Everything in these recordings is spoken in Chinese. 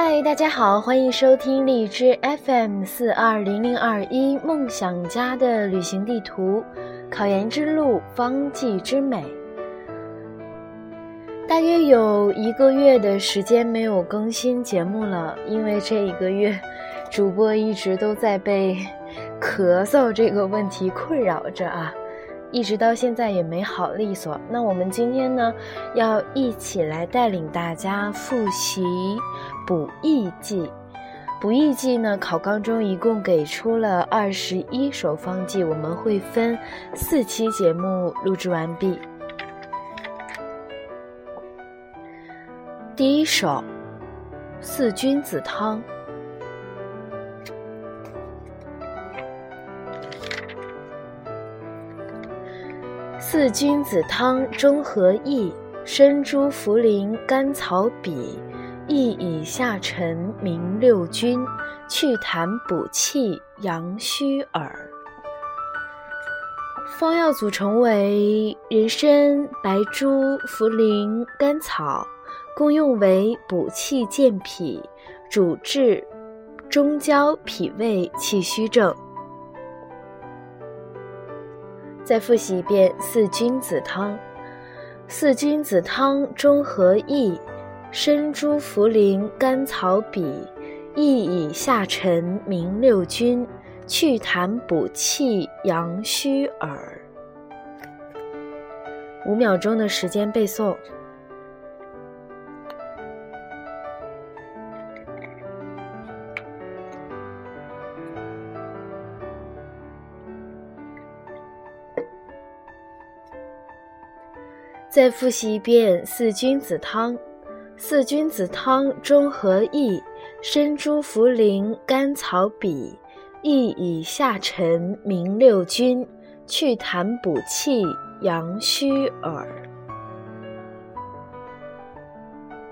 嗨，大家好，欢迎收听荔枝 FM 四二零零二一梦想家的旅行地图，考研之路，方剂之美。大约有一个月的时间没有更新节目了，因为这一个月，主播一直都在被咳嗽这个问题困扰着啊。一直到现在也没好利索。那我们今天呢，要一起来带领大家复习《补益记》。《补益记》呢，考纲中一共给出了二十一首方剂，我们会分四期节目录制完毕。第一首，四君子汤。四君子汤中和益，生猪、茯苓、甘草、比，益以下沉明六君，祛痰补气养虚耳。方药组成为人参、白术、茯苓、甘草，功用为补气健脾，主治中焦脾胃气虚症。再复习一遍四君子汤。四君子汤中和益，生诸、茯苓、甘草、比，益以下沉明六君，祛痰补气阳虚耳。五秒钟的时间背诵。再复习一遍四君子汤。四君子汤中和益，生猪、茯苓、甘草、比，益以下沉明六君，祛痰补气养虚耳。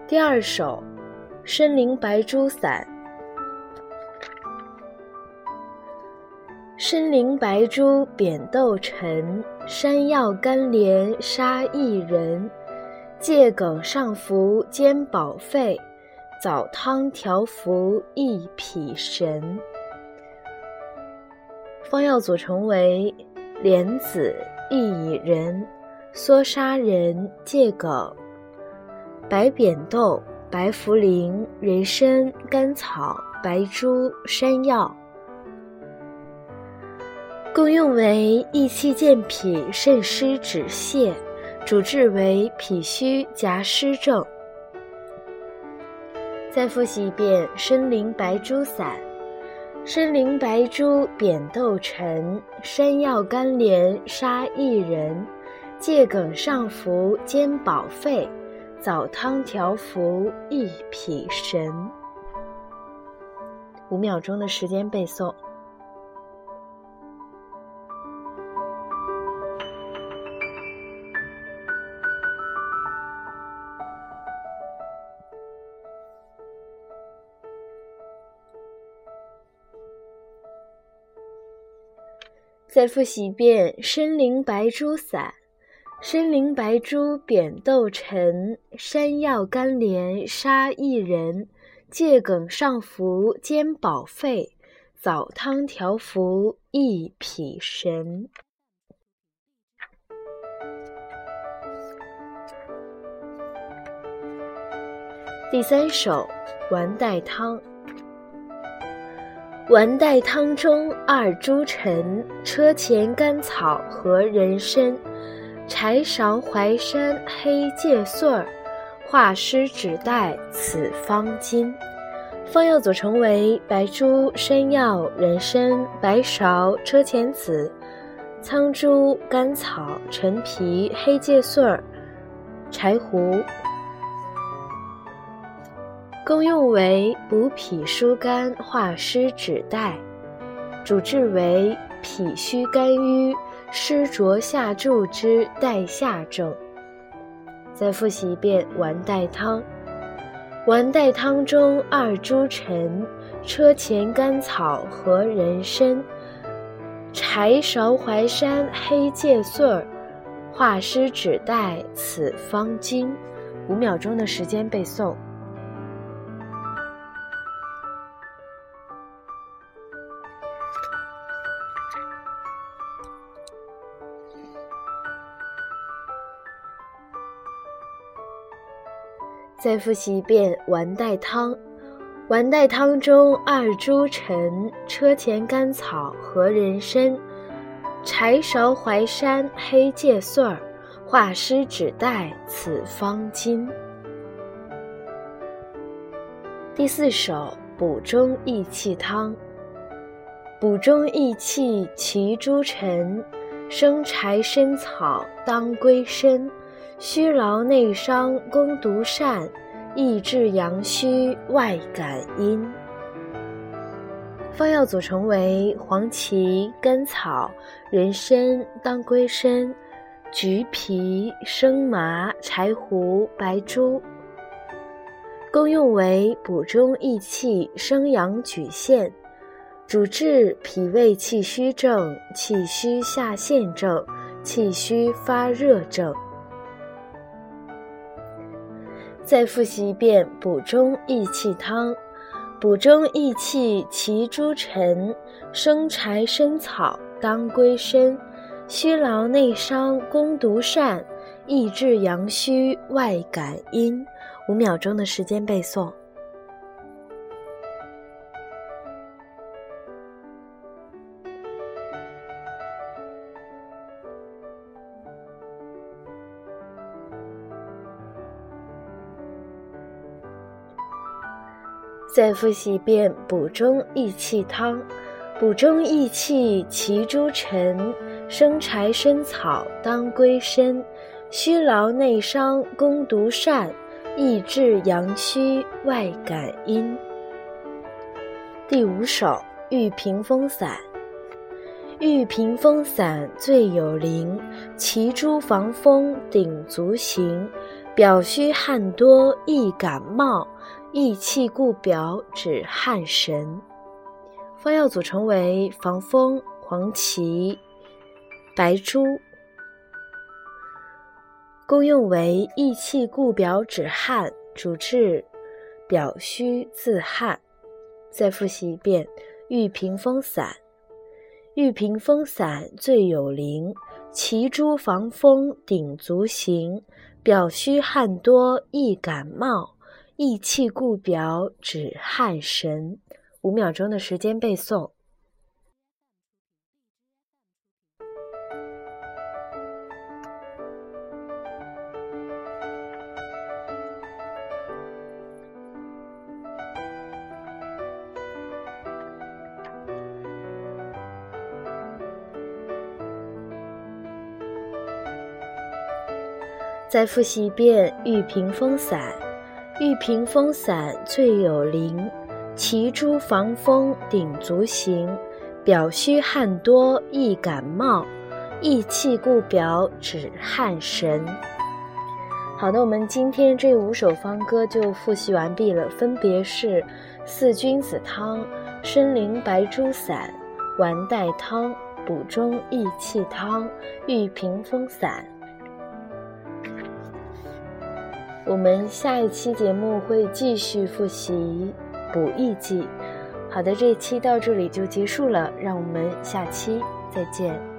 第二首，参苓白术散。参苓白术扁豆陈。山药、甘莲、沙薏仁，桔梗、上浮兼保肺，枣汤调服益脾神。方药组成为莲子、薏仁、缩沙仁、桔梗、白扁豆、白茯苓、人参、甘草、白术、山药。功用为益气健脾、渗湿止泻，主治为脾虚夹湿症。再复习一遍参苓白术散：参苓白术扁豆陈，山药甘莲砂薏仁，桔梗上服兼保肺，枣汤调服益脾神。五秒钟的时间背诵。再复习一遍参苓白术散：参苓白术扁豆陈，山药甘莲沙薏仁，桔梗上浮兼保肺，枣汤调服益脾神。第三首丸带汤。丸带汤中二诸陈，车前甘草和人参，柴芍淮山黑芥穗儿，化湿止带此方巾。方药组成为白术、山药、人参、白芍、车前子、苍术、甘草、陈皮、黑芥穗儿、柴胡。功用为补脾疏肝、化湿止带，主治为脾虚肝郁、湿浊下注之带下症。再复习一遍丸带汤。丸带汤中二诸陈，车前甘草和人参，柴芍淮山黑芥穗儿，化湿止带此方巾。五秒钟的时间背诵。再复习一遍丸带汤。丸带汤中二诸陈，车前甘草和人参，柴芍淮山黑芥穗儿，化湿止带此方巾。第四首补中益气汤。补中益气其诸陈，生柴参草当归参，虚劳内伤攻毒善，益治阳虚外感阴。方药组成为黄芪、甘草、人参、当归参、橘皮、生麻、柴胡、白术。功用为补中益气、生阳举陷，主治脾胃气虚症、气虚下陷症、气虚发热症。再复习一遍补中益气汤：补中益气其诸陈，生柴生草当归参，虚劳内伤攻毒善，益治阳虚外感阴。五秒钟的时间背诵。再复习一遍补中益气汤：补中益气其诸陈，生柴生草当归参，虚劳内伤攻毒善。益治阳虚外感阴。第五首玉屏风散。玉屏风散最有灵，其诸防风顶足行，表虚汗多易感冒，益气固表止汗神。方药组成为防风、黄芪、白术。功用为益气固表止汗，主治表虚自汗。再复习一遍玉屏风散。玉屏风散最有灵，其诸防风顶足行，表虚汗多易感冒，益气固表止汗神。五秒钟的时间背诵。再复习一遍玉屏风散。玉屏风散最有灵，其诸防风顶足行，表虚汗多易感冒，益气固表止汗神。好的，我们今天这五首方歌就复习完毕了，分别是四君子汤、参苓白术散、丸带汤、补中益气汤、玉屏风散。我们下一期节目会继续复习补益剂。好的，这一期到这里就结束了，让我们下期再见。